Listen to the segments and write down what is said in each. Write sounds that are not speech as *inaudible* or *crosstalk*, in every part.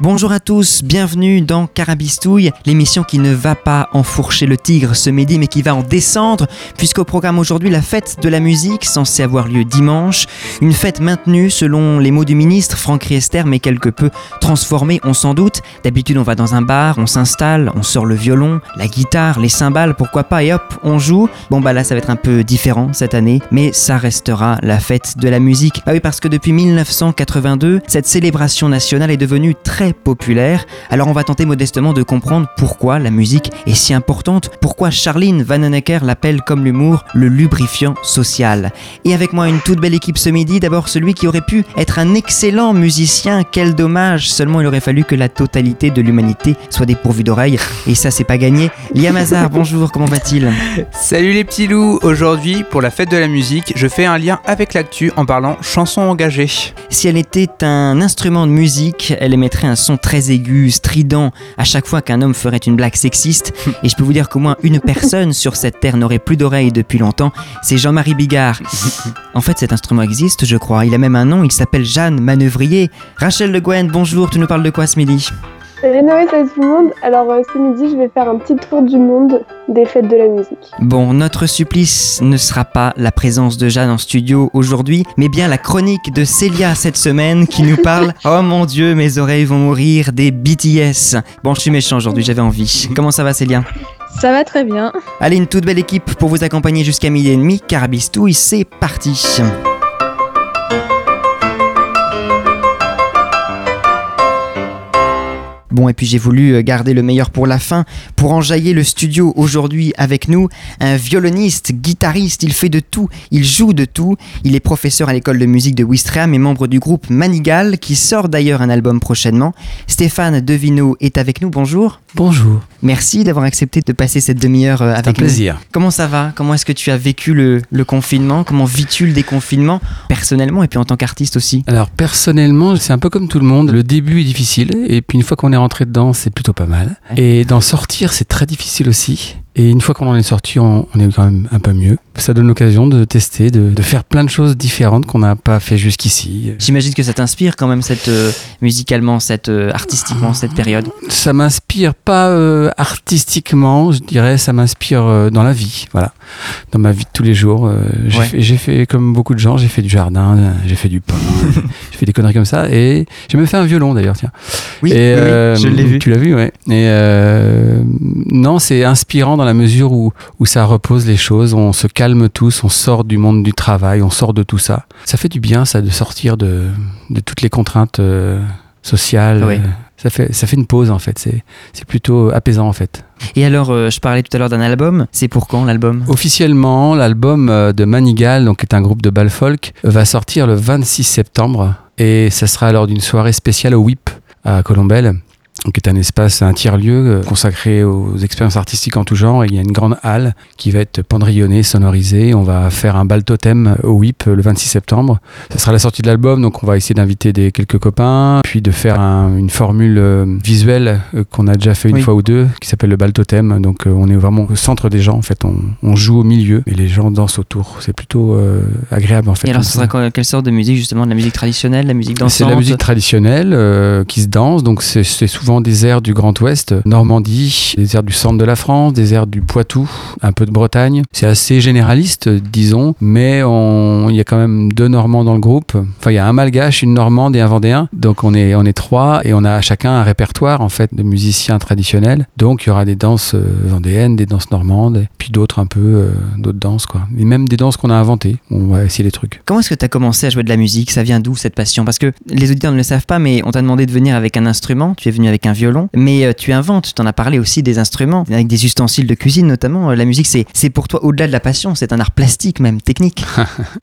Bonjour à tous, bienvenue dans Carabistouille, l'émission qui ne va pas enfourcher le tigre ce midi mais qui va en descendre, puisqu'au programme aujourd'hui la fête de la musique censée avoir lieu dimanche, une fête maintenue selon les mots du ministre Franck Riester mais quelque peu transformée on s'en doute. D'habitude on va dans un bar, on s'installe, on sort le violon, la guitare, les cymbales, pourquoi pas et hop on joue. Bon bah là ça va être un peu différent cette année, mais ça restera la fête de la musique. Bah oui parce que depuis 1982 cette célébration nationale est devenue très populaire, alors on va tenter modestement de comprendre pourquoi la musique est si importante, pourquoi Charline Vanhoenacker l'appelle comme l'humour le lubrifiant social. Et avec moi une toute belle équipe ce midi, d'abord celui qui aurait pu être un excellent musicien, quel dommage, seulement il aurait fallu que la totalité de l'humanité soit dépourvue d'oreilles, et ça c'est pas gagné. Liam Hazard, bonjour, comment va-t-il? Salut les petits loups, aujourd'hui pour la fête de la musique, je fais un lien avec l'actu en parlant chanson engagée. Si elle était un instrument de musique, elle émettrait un son très aigu, strident, à chaque fois qu'un homme ferait une blague sexiste. Et je peux vous dire qu'au moins une personne *laughs* sur cette terre n'aurait plus d'oreilles depuis longtemps, c'est Jean-Marie Bigard. En fait, cet instrument existe, je crois. Il a même un nom, il s'appelle Jeanne Manœuvrier. Rachel Le Guen, bonjour, tu nous parles de quoi ce Salut Noé, salut tout le monde. Alors euh, ce midi, je vais faire un petit tour du monde des fêtes de la musique. Bon, notre supplice ne sera pas la présence de Jeanne en studio aujourd'hui, mais bien la chronique de Célia cette semaine qui nous parle *laughs* Oh mon dieu, mes oreilles vont mourir des BTS. Bon, je suis méchant aujourd'hui, j'avais envie. Comment ça va Célia? Ça va très bien. Allez, une toute belle équipe pour vous accompagner jusqu'à midi et demi. Carabistouille, c'est parti. Bon, et puis j'ai voulu euh, garder le meilleur pour la fin. Pour enjailler le studio aujourd'hui avec nous, un violoniste, guitariste, il fait de tout, il joue de tout. Il est professeur à l'école de musique de Wistreham et membre du groupe Manigal, qui sort d'ailleurs un album prochainement. Stéphane Devino est avec nous, bonjour. Bonjour. Merci d'avoir accepté de passer cette demi-heure euh, avec nous. un plaisir. Comment ça va? Comment est-ce que tu as vécu le, le confinement? Comment vis-tu le déconfinement personnellement et puis en tant qu'artiste aussi? Alors personnellement, c'est un peu comme tout le monde. Le début est difficile et puis une fois qu'on est rentrer dedans, c'est plutôt pas mal. Et d'en sortir, c'est très difficile aussi. Et une fois qu'on en est sorti, on, est quand même un peu mieux. Ça donne l'occasion de tester, de, faire plein de choses différentes qu'on n'a pas fait jusqu'ici. J'imagine que ça t'inspire quand même cette euh, musicalement, cette euh, artistiquement cette période. Ça m'inspire pas euh, artistiquement, je dirais, ça m'inspire dans la vie, voilà, dans ma vie de tous les jours. j'ai fait, comme beaucoup de gens, j'ai fait du jardin, j'ai fait du pain, *laughs* j'ai fait des conneries comme ça, et j'ai même fait un violon d'ailleurs, tiens. Oui, je l'ai vu. Tu l'as vu, ouais. Et non, c'est inspirant la mesure où, où ça repose les choses, on se calme tous, on sort du monde du travail, on sort de tout ça. Ça fait du bien, ça, de sortir de, de toutes les contraintes euh, sociales. Euh, ça fait, ça fait une pause en fait, c'est plutôt apaisant en fait. Et alors, euh, je parlais tout à l'heure d'un album, c'est pour quand l'album? Officiellement, l'album de Manigal, donc qui est un groupe de bal folk, va sortir le 26 septembre. Et ça sera lors d'une soirée spéciale au WIP à Colombelle qui est un espace, un tiers-lieu euh, consacré aux expériences artistiques en tout genre. il y a une grande halle qui va être pendrillonnée, sonorisée. On va faire un bal totem au WIP le 26 septembre. Ce sera la sortie de l'album, donc on va essayer d'inviter des quelques copains, puis de faire une formule euh, visuelle euh, qu'on a déjà fait une fois ou deux, qui s'appelle le bal totem. Donc on est vraiment au centre des gens. En fait, on, joue au milieu et les gens dansent autour. C'est plutôt agréable en fait. Et alors, ce sera quelle sorte de musique justement? De la musique traditionnelle, la musique dansante C'est la musique traditionnelle qui se danse. Donc c'est souvent des airs du Grand Ouest, Normandie, des airs du centre de la France, des airs du Poitou, un peu de Bretagne. C'est assez généraliste, disons, mais il y a quand même deux Normands dans le groupe. Enfin, il y a un Malgache, une Normande et un Vendéen. Donc on est, on est trois et on a chacun un répertoire en fait de musiciens traditionnels. Donc il y aura des danses euh, vendéennes, des danses normandes, puis d'autres un peu, euh, d'autres danses quoi. Et même des danses qu'on a inventées. On va essayer des trucs. Comment est-ce que tu as commencé à jouer de la musique? Ça vient d'où cette passion? Parce que les auditeurs ne le savent pas, mais on t'a demandé de venir avec un instrument. Tu es venu avec un violon, mais euh, tu inventes, tu en as parlé aussi des instruments, avec des ustensiles de cuisine notamment. Euh, La musique, c'est pour toi au-delà de la passion, c'est un art plastique même, technique. *laughs*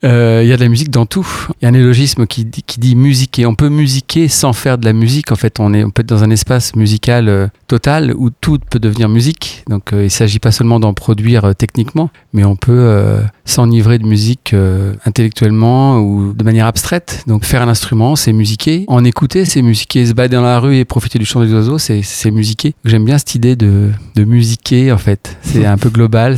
Euh, Il y a de la musique dans tout. Il y a un élogisme qui, qui dit musiquer. On peut musiquer sans faire de la musique. En fait, on, est, on peut être dans un espace musical euh, total où tout peut devenir musique. Donc, euh, il s'agit pas seulement d'en produire euh, techniquement, mais on peut euh, s'enivrer de musique euh, intellectuellement ou de manière abstraite. Donc, faire un instrument, c'est musiquer. En écouter, c'est musiquer. Se balader dans la rue et profiter du chant des oiseaux, c'est musiquer. J'aime bien cette idée de, de musiquer, en fait. C'est un peu global.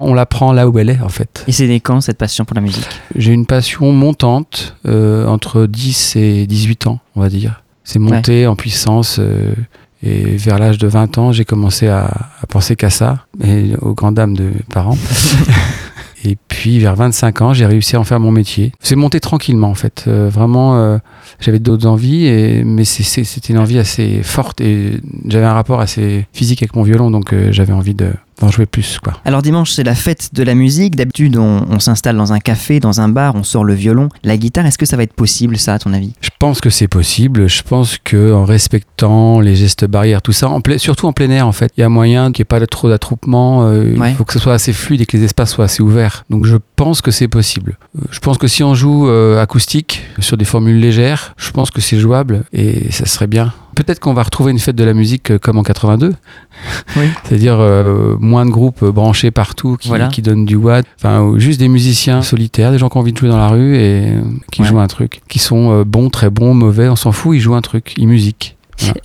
On l'apprend là où elle est, en fait. Et c'est né quand cette passion pour la musique? J'ai une passion montante euh, entre 10 et 18 ans, on va dire. C'est monté en puissance. euh, et vers l'âge de 20 ans, j'ai commencé à, à penser qu'à ça, et aux grandes dames de mes parents. *laughs* et puis vers 25 ans, j'ai réussi à en faire mon métier. C'est monté tranquillement en fait. Euh, vraiment, euh, j'avais d'autres envies, et, mais c'était une envie assez forte et j'avais un rapport assez physique avec mon violon, donc euh, j'avais envie de- d'en jouer plus. Quoi. Alors dimanche, c'est la fête de la musique. D'habitude, on, on s'installe dans un café, dans un bar, on sort le violon, la guitare. Est-ce que ça va être possible, ça, à ton avis? Je pense que c'est possible. Je pense que en respectant les gestes barrières, tout ça, en surtout en plein air, en fait, il y a moyen qu'il n'y ait pas de- trop d'attroupement. euh, Ouais. Il faut que ce soit assez fluide et que les espaces soient assez ouverts. Donc je pense que c'est possible. Euh, Je pense que si on joue euh, acoustique sur des formules légères, je pense que c'est jouable et ça serait bien. Peut-être qu'on va retrouver une fête de la musique euh, comme en 82. Oui. *laughs* C'est-à-dire euh, moins de groupes euh, branchés partout qui, Voilà. qui donnent du watt. Enfin, juste des musiciens solitaires, des gens qui ont envie de jouer dans la rue et qui Ouais. jouent un truc. Qui sont euh, bons, très bons, mauvais, on s'en fout, ils jouent un truc, ils musiquent.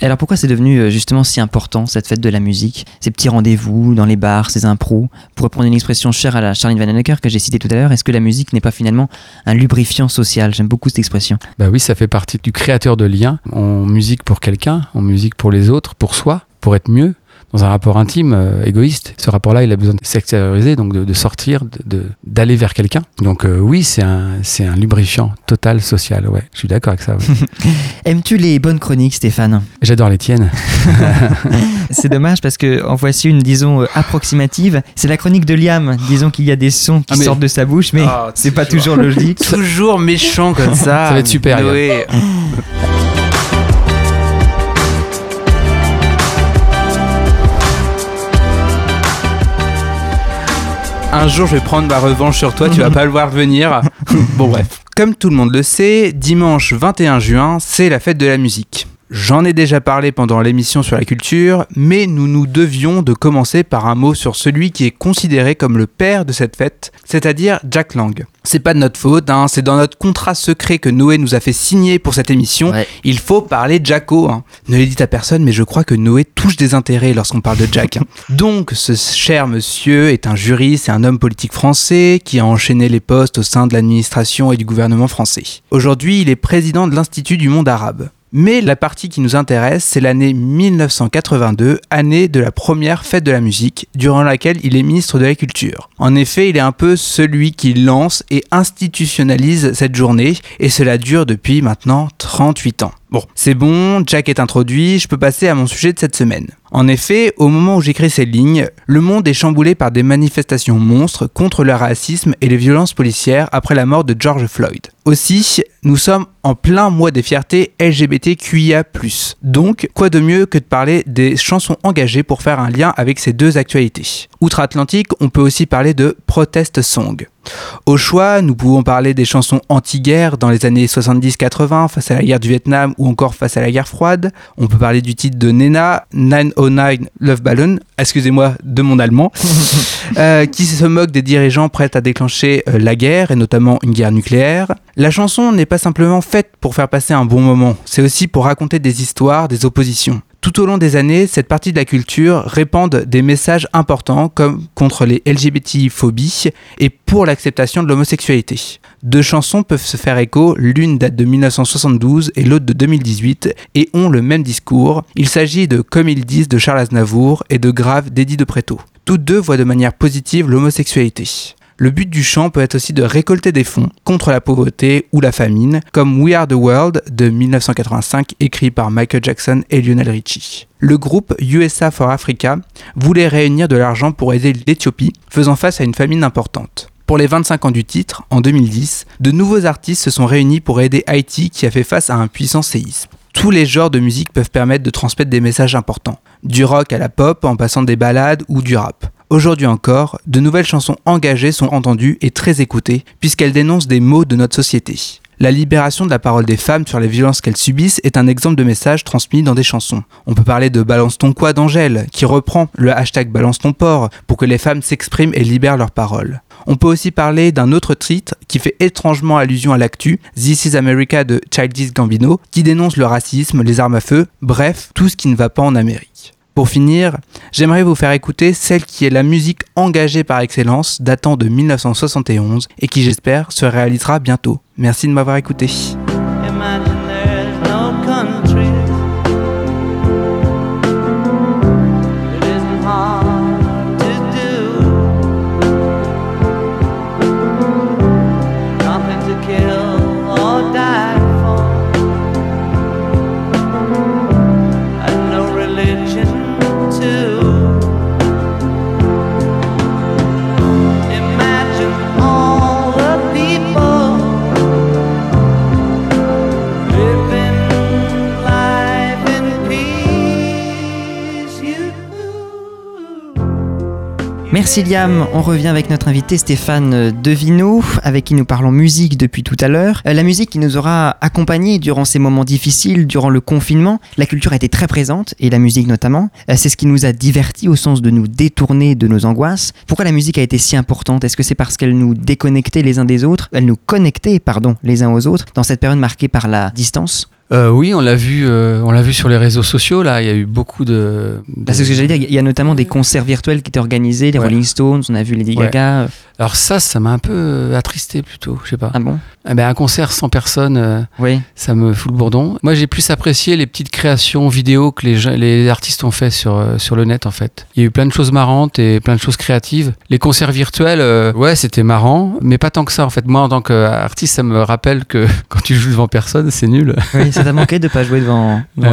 Alors pourquoi c'est devenu euh, justement si important, cette fête de la musique? Ces petits rendez-vous dans les bars, ces impros? Pour reprendre une expression chère à la Charlene Vanhoenacker que j'ai citée tout à l'heure, est-ce que la musique n'est pas finalement un lubrifiant social? J'aime beaucoup cette expression. Bah oui, ça fait partie du créateur de liens. On musique pour quelqu'un, on musique pour les autres, pour soi, pour être mieux. Dans un rapport intime, euh, égoïste. Ce rapport-là, il a besoin de s'extérioriser, donc de, de sortir, de- de- d'aller vers quelqu'un. Donc euh, oui, c'est un, c'est un lubrifiant total social. Ouais, je suis d'accord avec ça. ouais. *laughs* Aimes-tu les bonnes chroniques, Stéphane? J'adore les tiennes. *laughs* C'est dommage parce que en voici une, disons, euh, approximative. C'est la chronique de Liam. Disons qu'il y a des sons qui Ah, mais- sortent de sa bouche, mais Ah, c'est pas toujours. toujours logique. *laughs* Toujours méchant comme ça. Ça va être super, Un jour, je vais prendre ma revanche sur toi, tu vas *laughs* pas le voir venir. bon, bref. Comme tout le monde le sait, dimanche 21 juin, c'est la fête de la musique. J'en ai déjà parlé pendant l'émission sur la culture, mais nous nous devions de commencer par un mot sur celui qui est considéré comme le père de cette fête, c'est-à-dire Jack Lang. C'est pas de notre faute, hein, c'est dans notre contrat secret que Noé nous a fait signer pour cette émission. Ouais. Il faut parler de Jacko. hein. Ne le dites à personne, mais je crois que Noé touche des intérêts lorsqu'on parle de Jack. hein. *laughs* Donc, ce cher monsieur est un juriste et un homme politique français qui a enchaîné les postes au sein de l'administration et du gouvernement français. Aujourd'hui, il est président de l'Institut du monde arabe. Mais la partie qui nous intéresse, c'est l'année 1982, année de la première fête de la musique, durant laquelle il est ministre de la Culture. En effet, il est un peu celui qui lance et institutionnalise cette journée, et cela dure depuis maintenant 38 ans. Bon, c'est bon, Jack est introduit, je peux passer à mon sujet de cette semaine. En effet, au moment où j'écris ces lignes, le monde est chamboulé par des manifestations monstres contre le racisme et les violences policières après la mort de George Floyd. Aussi, nous sommes en plein mois des fiertés LGBTQIA+. Donc, quoi de mieux que de parler des chansons engagées pour faire un lien avec ces deux actualités? Outre-Atlantique, on peut aussi parler de protest song. Au choix, nous pouvons parler des chansons anti-guerre dans les années 70-80 face à la guerre du Vietnam ou encore face à la guerre froide. On peut parler du titre de Nena, 909 Love Balloon, excusez-moi de mon allemand, *laughs* euh, qui se moque des dirigeants prêts à déclencher euh, la guerre et notamment une guerre nucléaire. La chanson n'est pas simplement faite pour faire passer un bon moment, c'est aussi pour raconter des histoires, des oppositions. Tout au long des années, cette partie de la culture répand des messages importants comme contre les LGBT-phobies et pour l'acceptation de l'homosexualité. Deux chansons peuvent se faire écho, l'une date de 1972 et l'autre de 2018 et ont le même discours. Il s'agit de Comme ils disent de Charles Aznavour et de Grave d'Eddie de Préto. Toutes deux voient de manière positive l'homosexualité. Le but du chant peut être aussi de récolter des fonds contre la pauvreté ou la famine, comme We Are the World de 1985, écrit par Michael Jackson et Lionel Richie. Le groupe USA for Africa voulait réunir de l'argent pour aider l'Éthiopie, faisant face à une famine importante. Pour les 25 ans du titre, en 2010, de nouveaux artistes se sont réunis pour aider Haïti qui a fait face à un puissant séisme. tous les genres de musique peuvent permettre de transmettre des messages importants. Du rock à la pop, en passant des ballades ou du rap. Aujourd'hui encore, de nouvelles chansons engagées sont entendues et très écoutées, puisqu'elles dénoncent des maux de notre société. La libération de la parole des femmes sur les violences qu'elles subissent est un exemple de message transmis dans des chansons. On peut parler de Balance ton quoi d'Angèle, qui reprend le hashtag Balance ton porc pour que les femmes s'expriment et libèrent leurs paroles. On peut aussi parler d'un autre titre qui fait étrangement allusion à l'actu, This is America de Childish Gambino, qui dénonce le racisme, les armes à feu, bref, tout ce qui ne va pas en Amérique. Pour finir, j'aimerais vous faire écouter celle qui est la musique engagée par excellence, datant de 1971 et qui j'espère se réalisera bientôt. Merci de m'avoir écouté. Merci Liam, on revient avec notre invité Stéphane Devino, avec qui nous parlons musique depuis tout à l'heure. Euh, La musique qui nous aura accompagnés durant ces moments difficiles, durant le confinement. La culture a été très présente, et la musique notamment. Euh, C'est ce qui nous a divertis au sens de nous détourner de nos angoisses. Pourquoi la musique a été si importante? Est-ce que c'est parce qu'elle nous déconnectait les uns des autres? Elle nous connectait, pardon, les uns aux autres, dans cette période marquée par la distance? Euh, oui, on l'a vu, euh, on l'a vu sur les réseaux sociaux. Là, il y a eu beaucoup de. de- Bah, C'est ce que j'allais dire, il y a notamment des concerts virtuels qui étaient organisés, les Ouais. Rolling Stones, on a vu Lady Ouais. Gaga. Alors ça, ça m'a un peu euh, attristé plutôt. Je sais pas. Ah bon? Eh ben, un concert sans personne, euh, Oui. ça me fout le bourdon. Moi, j'ai plus apprécié les petites créations vidéo que les, gens- les artistes ont fait sur, euh, sur le net, en fait. Il y a eu plein de choses marrantes et plein de choses créatives. Les concerts virtuels, euh, ouais, c'était marrant, mais pas tant que ça, en fait. Moi, en tant qu'artiste, ça me rappelle que *laughs* quand tu joues devant personne, c'est nul. Oui, ça t'a manqué de pas jouer devant, devant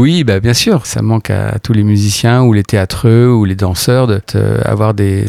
oui, bah, bien sûr. Ça manque à tous les musiciens ou les théâtreux ou les danseurs de euh, avoir des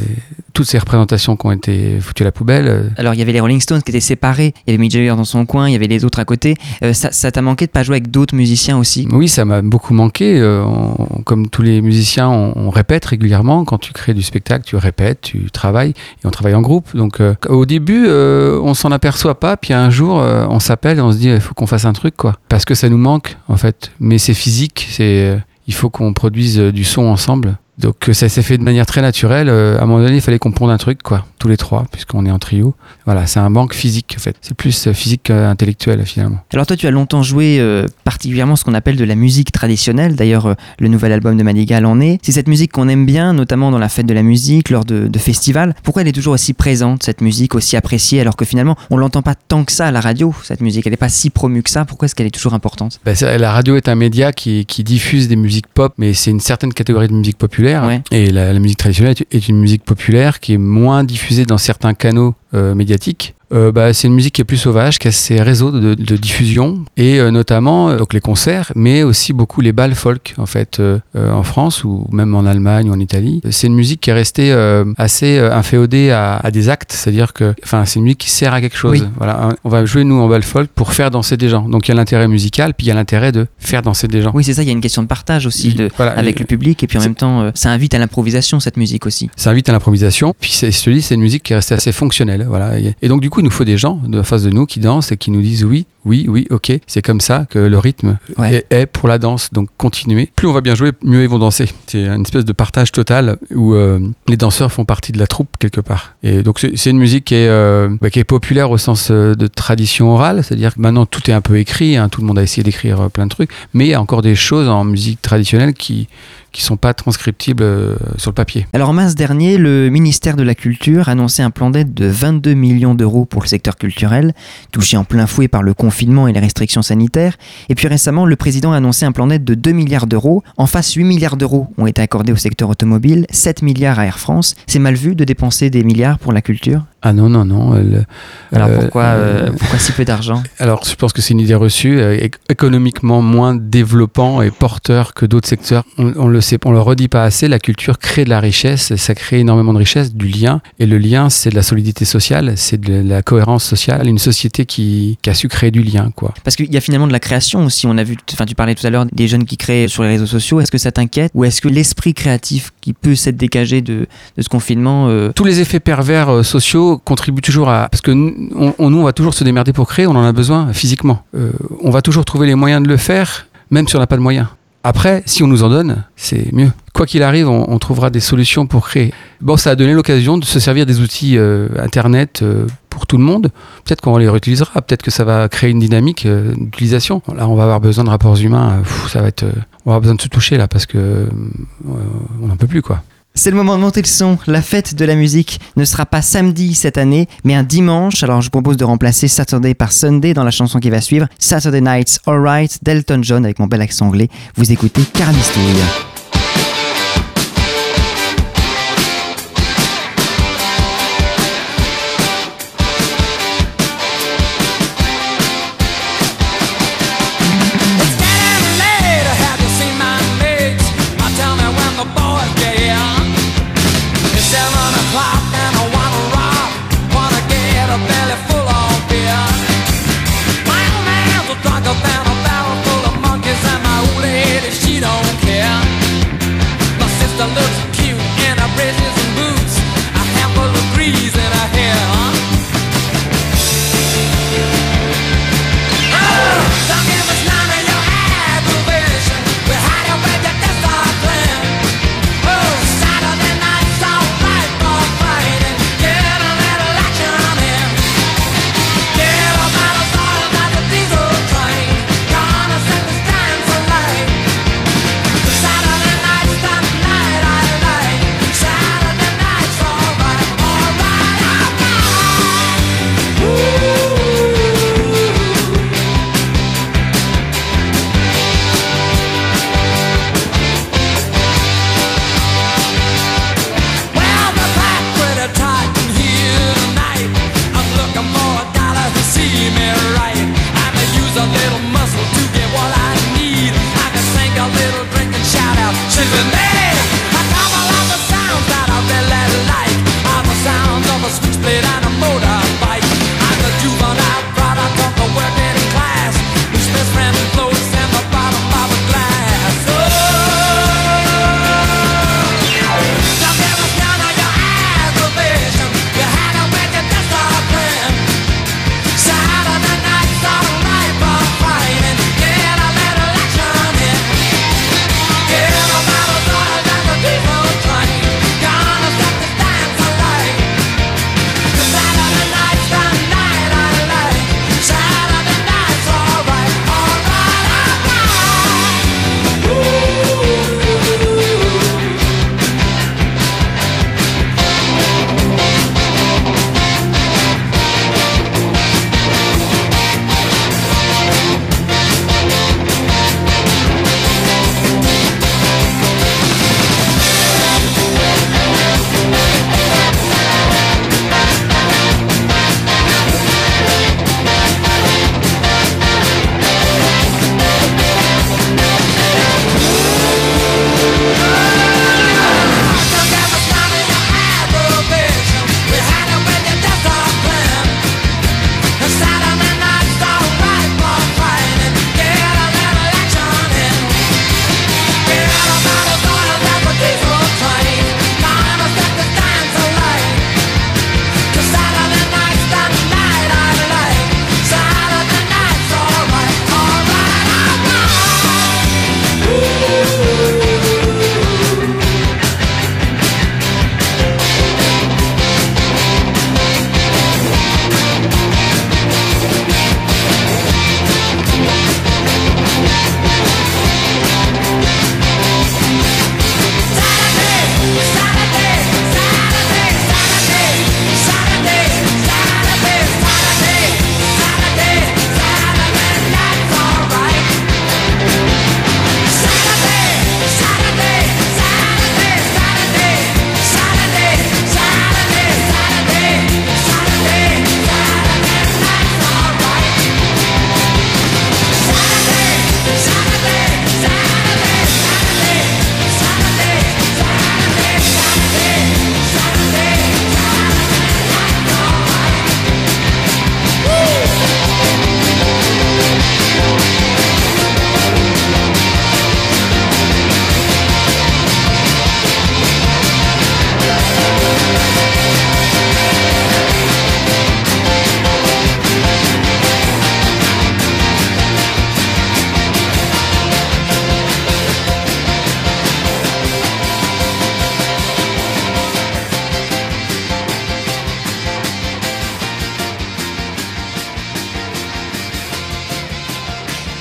toutes ces représentations qui ont été foutues à la poubelle. euh, Alors il y avait les Rolling Stones qui étaient séparés, il y avait Mick Jagger dans son coin, il y avait les autres à côté. Euh, ça ça t'a manqué de pas jouer avec d'autres musiciens aussi? Oui, ça m'a beaucoup manqué. Euh, on- comme tous les musiciens, on, on répète régulièrement. Quand tu crées du spectacle, tu répètes, tu travailles et on travaille en groupe. Donc euh, au début, on s'en aperçoit pas. Puis un jour, on s'appelle et on se dit il faut qu'on fasse un truc quoi. Parce que ça nous manque en fait. Mais c'est physique. C'est il faut qu'on produise du son ensemble. Donc euh, ça s'est fait de manière très naturelle. Euh, à un moment donné, il fallait qu'on ponde un truc quoi, tous les trois, puisqu'on est en trio. Voilà, c'est un manque physique en fait. C'est plus euh, physique qu'intellectuel finalement. Alors toi tu as longtemps joué euh, particulièrement ce qu'on appelle de la musique traditionnelle, d'ailleurs euh, le nouvel album de Manigal en est. C'est cette musique qu'on aime bien, notamment dans la fête de la musique, lors de, de festivals. Pourquoi elle est toujours aussi présente, cette musique, aussi appréciée, alors que finalement on l'entend pas tant que ça à la radio, cette musique, elle n'est pas si promue que ça, pourquoi est-ce qu'elle est toujours importante? Bah, la radio est un média qui, qui diffuse des musiques pop, mais c'est une certaine catégorie de musique populaire. Ouais. Et la, la musique traditionnelle est une musique populaire qui est moins diffusée dans certains canaux euh, médiatiques. Euh, bah, c'est une musique qui est plus sauvage, qui a ses réseaux de, de diffusion et euh, notamment euh, donc les concerts, mais aussi beaucoup les balles folk en fait euh, en France ou même en Allemagne ou en Italie. C'est une musique qui est restée euh, assez euh, inféodée à, à des actes, c'est-à-dire que enfin c'est une musique qui sert à quelque chose. Oui. Voilà, on va jouer nous en balle folk pour faire danser des gens. Donc il y a l'intérêt musical, puis il y a l'intérêt de faire danser des gens. Oui c'est ça, il y a une question de partage aussi de, Voilà, avec le public, et puis en même temps euh, ça invite à l'improvisation cette musique aussi. ça invite à l'improvisation. Puis je te dis, c'est une musique qui est restée assez fonctionnelle. Et donc du coup, il nous faut des gens de face de nous qui dansent et qui nous disent oui, oui, oui, ok. C'est comme ça que le rythme Ouais. est, est pour la danse. Donc continuez. Plus on va bien jouer, mieux ils vont danser. C'est une espèce de partage total où euh, les danseurs font partie de la troupe quelque part. Et donc c'est une musique qui est, euh, bah, qui est populaire au sens euh, de tradition orale, c'est-à-dire que maintenant tout est un peu écrit. hein. tout le monde a essayé d'écrire plein de trucs, mais il y a encore des choses en musique traditionnelle qui qui sont pas transcriptibles sur le papier. Alors en mars dernier, le ministère de la Culture annonçait un plan d'aide de 22 millions d'euros pour le secteur culturel, touché en plein fouet par le et les restrictions sanitaires. Et puis récemment, le président a annoncé un plan d'aide de 2 milliards d'euros. En face, 8 milliards d'euros ont été accordés au secteur automobile, 7 milliards à Air France. C'est mal vu de dépenser des milliards pour la culture Ah non, non, non. Alors euh, pourquoi, euh, pourquoi si peu d'argent? Alors, je pense que c'est une idée reçue, euh, éc- économiquement moins développant et porteur que d'autres secteurs. On, on le sait, on le redit pas assez. La culture crée de la richesse, et ça crée énormément de richesse, du lien. Et le lien, c'est de la solidité sociale, c'est de la cohérence sociale. Une société qui, qui a su créer du lien, quoi. Parce qu'il y a finalement de la création aussi. On a vu, enfin, tu parlais tout à l'heure des jeunes qui créent sur les réseaux sociaux. Est-ce que ça t'inquiète? Ou est-ce que l'esprit créatif qui peut s'être dégagé de, de ce confinement euh, Tous les effets pervers euh, sociaux contribuent toujours à parce que on, nous, on va toujours se démerder pour créer, on en a besoin physiquement. Euh, on va toujours trouver les moyens de le faire, même si on n'a pas de moyens. Après, si on nous en donne, c'est mieux. Quoi qu'il arrive, on, trouvera des solutions pour créer. Bon, ça a donné l'occasion de se servir des outils Internet pour tout le monde. Peut-être qu'on les réutilisera, peut-être que ça va créer une dynamique euh, d'utilisation. Là, on va avoir besoin de rapports humains. euh, ça va être, euh, on va avoir besoin de se toucher là parce que on n'en peut plus quoi. C'est le moment de monter le son. La fête de la musique ne sera pas samedi cette année, mais un dimanche. Alors je propose de remplacer Saturday par Sunday dans la chanson qui va suivre. Saturday Nights Alright d'Elton John avec mon bel accent anglais. Vous écoutez Carabistouille. to the man.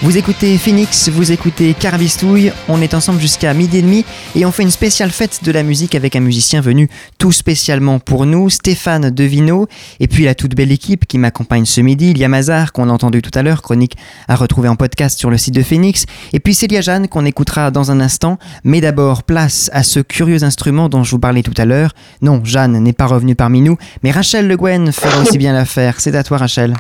Vous écoutez Phoenix, vous écoutez Carabistouille, on est ensemble jusqu'à midi et demi et on fait une spéciale fête de la musique avec un musicien venu tout spécialement pour nous, Stéphane Devino, et puis la toute belle équipe qui m'accompagne ce midi, Lia Mazar qu'on a entendu tout à l'heure, chronique à retrouver en podcast sur le site de Phoenix, et puis Célia Jeanne qu'on écoutera dans un instant, mais d'abord place à ce curieux instrument dont je vous parlais tout à l'heure. Non, Jeanne n'est pas revenue parmi nous, mais Rachel Le Guen fera aussi bien l'affaire. C'est à toi Rachel.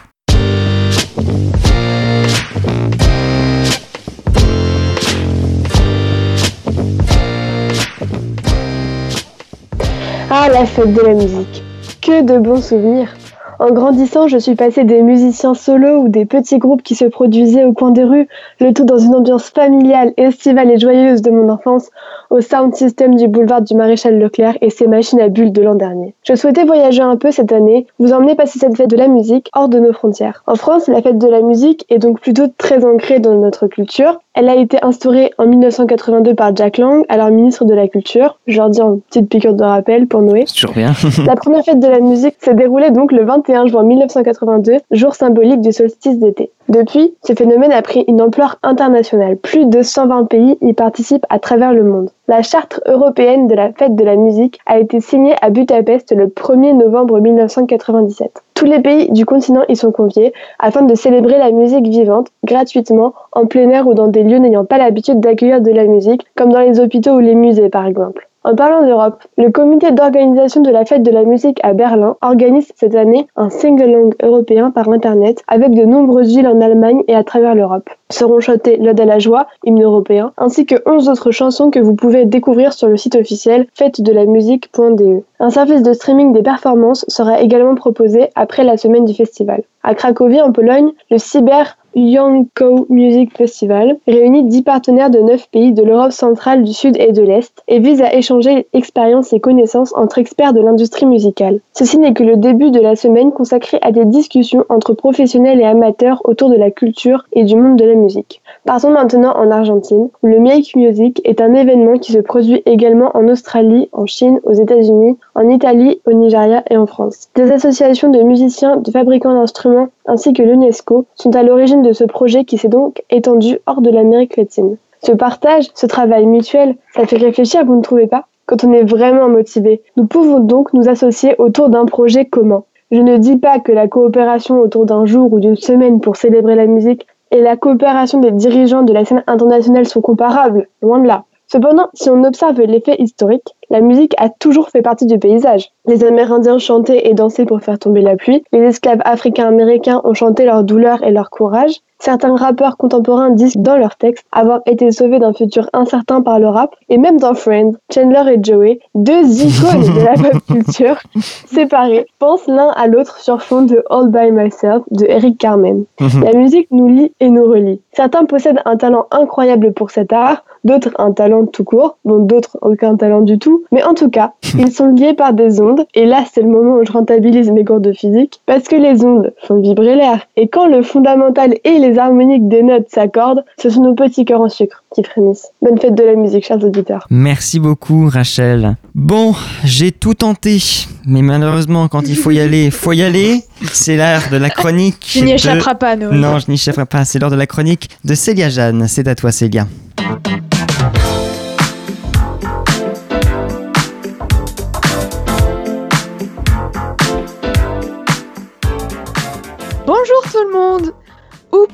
Ah, la fête de la musique. Que de bons souvenirs. En grandissant, je suis passée des musiciens solos ou des petits groupes qui se produisaient au coin des rues, le tout dans une ambiance familiale, estivale et joyeuse de mon enfance, au sound system du boulevard du Maréchal Leclerc et ses machines à bulles de l'an dernier. Je souhaitais voyager un peu cette année, vous emmener passer cette fête de la musique hors de nos frontières. En France, la fête de la musique est donc plutôt très ancrée dans notre culture. Elle a été instaurée en 1982 par Jack Lang, alors ministre de la Culture. Je leur dis en petite piqûre de rappel pour Noé. C'est toujours bien. *laughs* La première fête de la musique s'est déroulée donc le 21 juin 1982, jour symbolique du solstice d'été. Depuis, ce phénomène a pris une ampleur internationale. Plus de 120 pays y participent à travers le monde. La charte européenne de la fête de la musique a été signée à Budapest le 1er novembre 1997. Tous les pays du continent y sont conviés afin de célébrer la musique vivante gratuitement en plein air ou dans des lieux n'ayant pas l'habitude d'accueillir de la musique, comme dans les hôpitaux ou les musées par exemple. En parlant d'Europe, le comité d'organisation de la fête de la musique à Berlin organise cette année un sing-along européen par internet avec de nombreuses villes en Allemagne et à travers l'Europe. Seront chantées l'Ode à la joie, hymne européen, ainsi que 11 autres chansons que vous pouvez découvrir sur le site officiel fête-de-la-musique.de. Un service de streaming des performances sera également proposé après la semaine du festival. À Cracovie, en Pologne, le Cyber Youngco Music Festival réunit 10 partenaires de 9 pays de l'Europe centrale, du Sud et de l'Est et vise à échanger expériences et connaissances entre experts de l'industrie musicale. Ceci n'est que le début de la semaine consacrée à des discussions entre professionnels et amateurs autour de la culture et du monde de la musique. Partons maintenant en Argentine, où le Make Music est un événement qui se produit également en Australie, en Chine, aux États-Unis, en Italie, au Nigeria et en France. Des associations de musiciens, de fabricants d'instruments ainsi que l'UNESCO sont à l'origine de ce projet qui s'est donc étendu hors de l'Amérique latine. Ce partage, ce travail mutuel, ça fait réfléchir, vous ne trouvez pas? Quand on est vraiment motivé, nous pouvons donc nous associer autour d'un projet commun. Je ne dis pas que la coopération autour d'un jour ou d'une semaine pour célébrer la musique et la coopération des dirigeants de la scène internationale sont comparables, loin de là. Cependant, si on observe l'effet historique, la musique a toujours fait partie du paysage. Les Amérindiens chantaient et dansaient pour faire tomber la pluie, les esclaves africains-américains ont chanté leur douleur et leur courage, certains rappeurs contemporains disent dans leurs textes avoir été sauvés d'un futur incertain par le rap, et même dans Friends, Chandler et Joey, deux icônes de la pop culture, *laughs* séparés, pensent l'un à l'autre sur fond de All By Myself de Eric Carmen. La musique nous lie et nous relie. Certains possèdent un talent incroyable pour cet art, d'autres un talent tout court, dont d'autres aucun talent du tout, mais en tout cas, *laughs* ils sont liés par des ondes, et là c'est le moment où je rentabilise mes cours de physique, parce que les ondes font vibrer l'air, et quand le fondamental et les harmoniques des notes s'accordent, ce sont nos petits cœurs en sucre qui frémissent. Bonne fête de la musique, chers auditeurs. Merci beaucoup Rachel. Bon, j'ai tout tenté, mais malheureusement quand il faut y aller, faut y aller. C'est l'heure de la chronique. Tu n'y de- échapperas pas, Noël. Non, je n'y échapperai pas. C'est l'heure de la chronique de Célia Jeanne. C'est à toi Célia.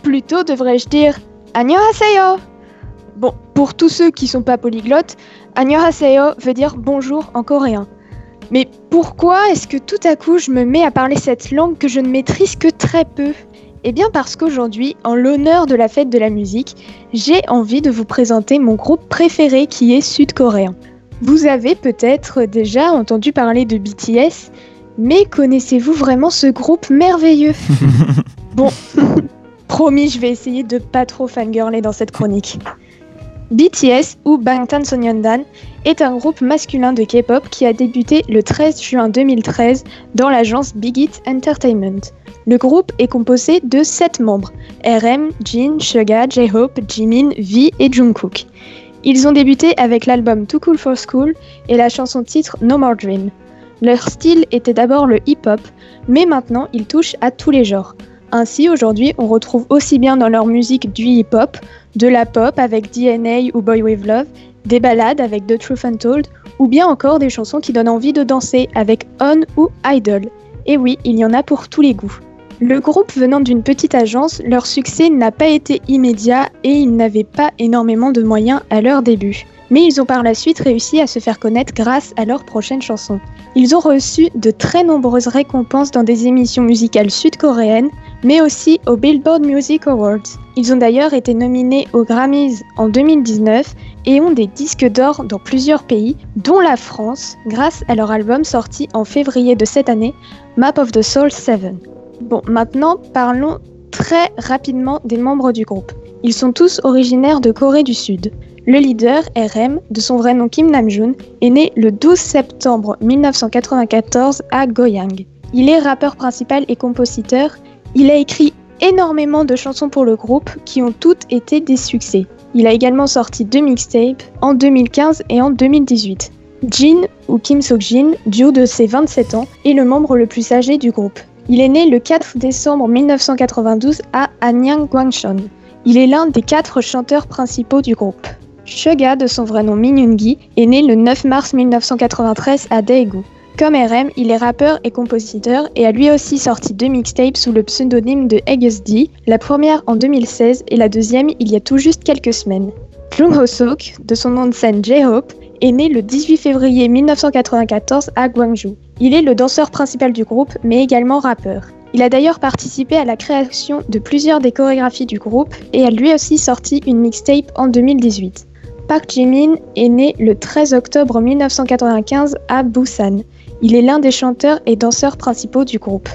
Plutôt devrais-je dire Annyeonghaseyo Bon, pour tous ceux qui sont pas polyglottes, Annyeonghaseyo veut dire bonjour en coréen. Mais pourquoi est-ce que tout à coup je me mets à parler cette langue que je ne maîtrise que très peu? Eh bien parce qu'aujourd'hui, en l'honneur de la fête de la musique, j'ai envie de vous présenter mon groupe préféré qui est sud-coréen. Vous avez peut-être déjà entendu parler de BTS, mais connaissez-vous vraiment ce groupe merveilleux? *laughs* Bon, promis, je vais essayer de pas trop fangirler dans cette chronique. BTS ou Bangtan Sonyeondan est un groupe masculin de K-pop qui a débuté le 13 juin 2013 dans l'agence Big Hit Entertainment. Le groupe est composé de 7 membres RM, Jin, Suga, J-Hope, Jimin, V et Jungkook. Ils ont débuté avec l'album Too Cool for School et la chanson titre No More Dream. Leur style était d'abord le hip-hop, mais maintenant ils touchent à tous les genres. Ainsi, aujourd'hui, on retrouve aussi bien dans leur musique du hip-hop, de la pop avec DNA ou Boy With Love, des ballades avec The Truth Untold, ou bien encore des chansons qui donnent envie de danser avec On ou Idol. Et oui, il y en a pour tous les goûts. Le groupe venant d'une petite agence, leur succès n'a pas été immédiat et ils n'avaient pas énormément de moyens à leur début. Mais ils ont par la suite réussi à se faire connaître grâce à leurs prochaines chansons. Ils ont reçu de très nombreuses récompenses dans des émissions musicales sud-coréennes, mais aussi aux Billboard Music Awards. Ils ont d'ailleurs été nominés aux Grammys en 2019 et ont des disques d'or dans plusieurs pays, dont la France, grâce à leur album sorti en février de cette année, Map of the Soul 7. Bon, maintenant parlons très rapidement des membres du groupe. Ils sont tous originaires de Corée du Sud. Le leader, RM, de son vrai nom Kim Namjoon, est né le 12 septembre 1994 à Goyang. Il est rappeur principal et compositeur. Il a écrit énormément de chansons pour le groupe qui ont toutes été des succès. Il a également sorti deux mixtapes en 2015 et en 2018. Jin, ou Kim Sok-jin, du haut de ses 27 ans, est le membre le plus âgé du groupe. Il est né le 4 décembre 1992 à Anyang, Guangchon. Il est l'un des quatre chanteurs principaux du groupe. Suga, de son vrai nom Min est né le 9 mars 1993 à Daegu. Comme RM, il est rappeur et compositeur et a lui aussi sorti deux mixtapes sous le pseudonyme de D, la première en 2016 et la deuxième il y a tout juste quelques semaines. Jung Ho Sok, de son nom de scène J-Hope, est né le 18 février 1994 à Gwangju. Il est le danseur principal du groupe, mais également rappeur. Il a d'ailleurs participé à la création de plusieurs des chorégraphies du groupe et a lui aussi sorti une mixtape en 2018. Park Jimin est né le 13 octobre 1995 à Busan. Il est l'un des chanteurs et danseurs principaux du groupe.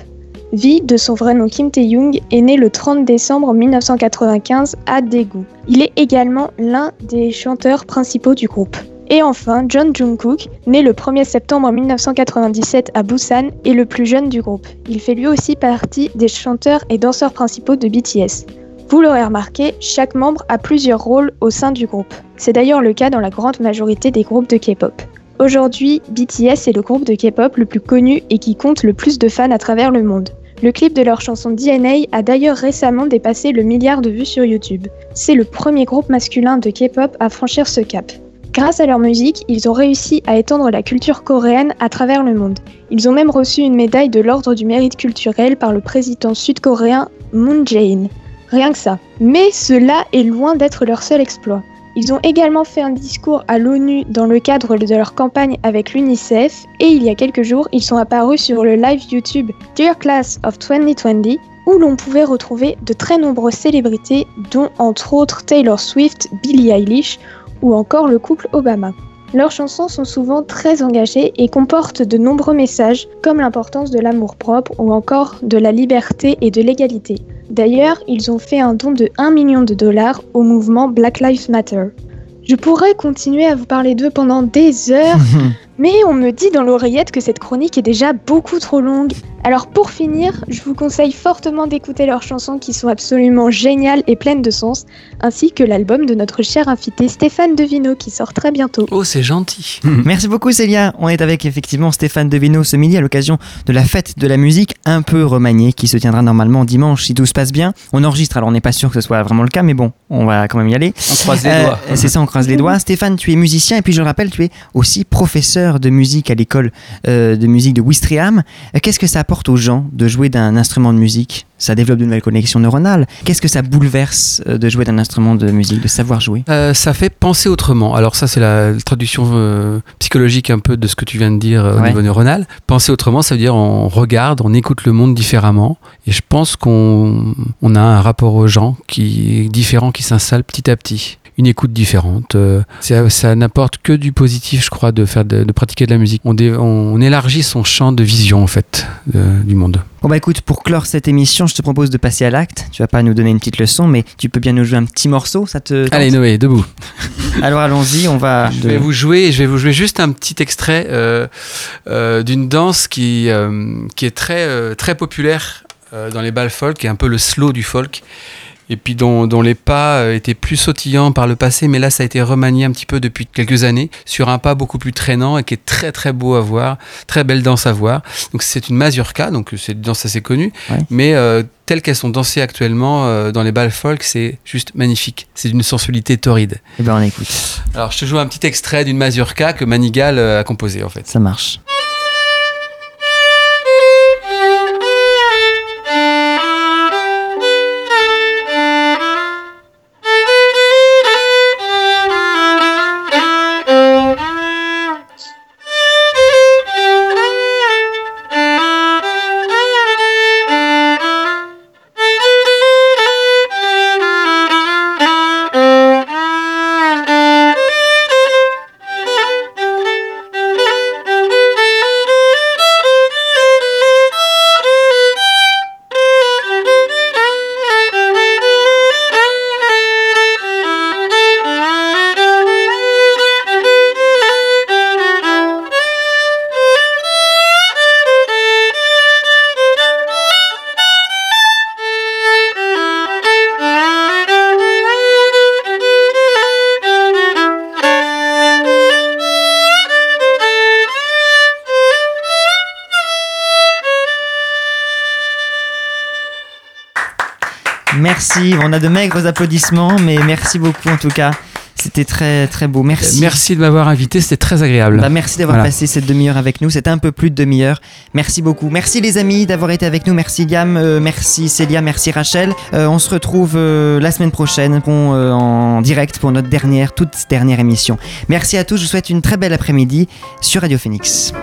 Vi, de son vrai nom Kim Tae-young, est né le 30 décembre 1995 à Daegu. Il est également l'un des chanteurs principaux du groupe. Et enfin, John Jungkook, né le 1er septembre 1997 à Busan, est le plus jeune du groupe. Il fait lui aussi partie des chanteurs et danseurs principaux de BTS. Vous l'aurez remarqué, chaque membre a plusieurs rôles au sein du groupe. C'est d'ailleurs le cas dans la grande majorité des groupes de K-pop. Aujourd'hui, BTS est le groupe de K-pop le plus connu et qui compte le plus de fans à travers le monde. Le clip de leur chanson DNA a d'ailleurs récemment dépassé le milliard de vues sur YouTube. C'est le premier groupe masculin de K-pop à franchir ce cap. Grâce à leur musique, ils ont réussi à étendre la culture coréenne à travers le monde. Ils ont même reçu une médaille de l'Ordre du mérite culturel par le président sud-coréen Moon Jae-in. Rien que ça. Mais cela est loin d'être leur seul exploit. Ils ont également fait un discours à l'ONU dans le cadre de leur campagne avec l'UNICEF et il y a quelques jours, ils sont apparus sur le live YouTube Dear Class of 2020 où l'on pouvait retrouver de très nombreuses célébrités dont entre autres Taylor Swift, Billie Eilish ou encore le couple Obama. Leurs chansons sont souvent très engagées et comportent de nombreux messages comme l'importance de l'amour-propre ou encore de la liberté et de l'égalité. D'ailleurs, ils ont fait un don de 1 million de dollars au mouvement Black Lives Matter. Je pourrais continuer à vous parler d'eux pendant des heures, *laughs* mais on me dit dans l'oreillette que cette chronique est déjà beaucoup trop longue. Alors pour finir, je vous conseille fortement d'écouter leurs chansons qui sont absolument géniales et pleines de sens, ainsi que l'album de notre cher invité Stéphane Devino qui sort très bientôt. Oh, c'est gentil. *laughs* Merci beaucoup Célia. On est avec effectivement Stéphane Devino ce midi à l'occasion de la fête de la musique un peu remaniée qui se tiendra normalement dimanche si tout se passe bien. On enregistre, alors on n'est pas sûr que ce soit vraiment le cas, mais bon, on va quand même y aller. On croise les doigts. C'est ça, on croise les doigts. *laughs* Stéphane, tu es musicien et puis je le rappelle, tu es aussi professeur de musique à l'école euh, de musique de Ouistreham. Euh, Qu'est-ce que ça apporte aux gens de jouer d'un instrument de musique? Ça développe de nouvelles connexions neuronales. Qu'est-ce que ça bouleverse euh, de jouer d'un instrument de musique, de savoir jouer? Euh, ça fait penser autrement. Alors ça, c'est la traduction euh, psychologique un peu de ce que tu viens de dire au Ouais. niveau neuronal. Penser autrement, ça veut dire on regarde, on écoute le monde différemment. Et je pense qu'on on a un rapport aux gens qui est différent, qui s'installe petit à petit. Une écoute différente. euh, ça ça n'apporte que du positif, je crois, de faire de, de pratiquer de la musique. On, dé- on élargit son champ de vision en fait de- du monde. Bon bah écoute, pour clore cette émission, je te propose de passer à l'acte. Tu vas pas nous donner une petite leçon, mais tu peux bien nous jouer un petit morceau, ça te... tente Allez Noé, debout. Alors allons-y, on va... Je vais vous jouer, je vais vous jouer juste un petit extrait euh, euh, d'une danse qui, euh, qui est très, euh, très populaire euh, dans les bals folk, qui est un peu le slow du folk. Et puis dont, dont les pas euh, étaient plus sautillants par le passé, mais là ça a été remanié un petit peu depuis quelques années sur un pas beaucoup plus traînant et qui est très très beau à voir, très belle danse à voir. Donc c'est une mazurka, donc c'est une danse assez connue, Ouais. mais euh, telles qu'elles sont dansées actuellement euh, dans les balles folk, c'est juste magnifique. C'est d'une sensualité torride. Eh ben on écoute. Alors je te joue un petit extrait d'une mazurka que Manigal euh, a composée en fait. Ça marche. Merci. On a de maigres applaudissements, mais merci beaucoup en tout cas. C'était très très beau. Merci. Merci de m'avoir invité, c'était très agréable. Bah, merci d'avoir Voilà. passé cette demi-heure avec nous. C'était un peu plus de demi-heure. Merci beaucoup. Merci les amis d'avoir été avec nous. Merci Gam, euh, merci Célia, merci Rachel. Euh, on se retrouve euh, la semaine prochaine pour, en direct pour notre dernière, toute dernière émission. Merci à tous. Je vous souhaite une très belle après-midi sur Radio Phoenix.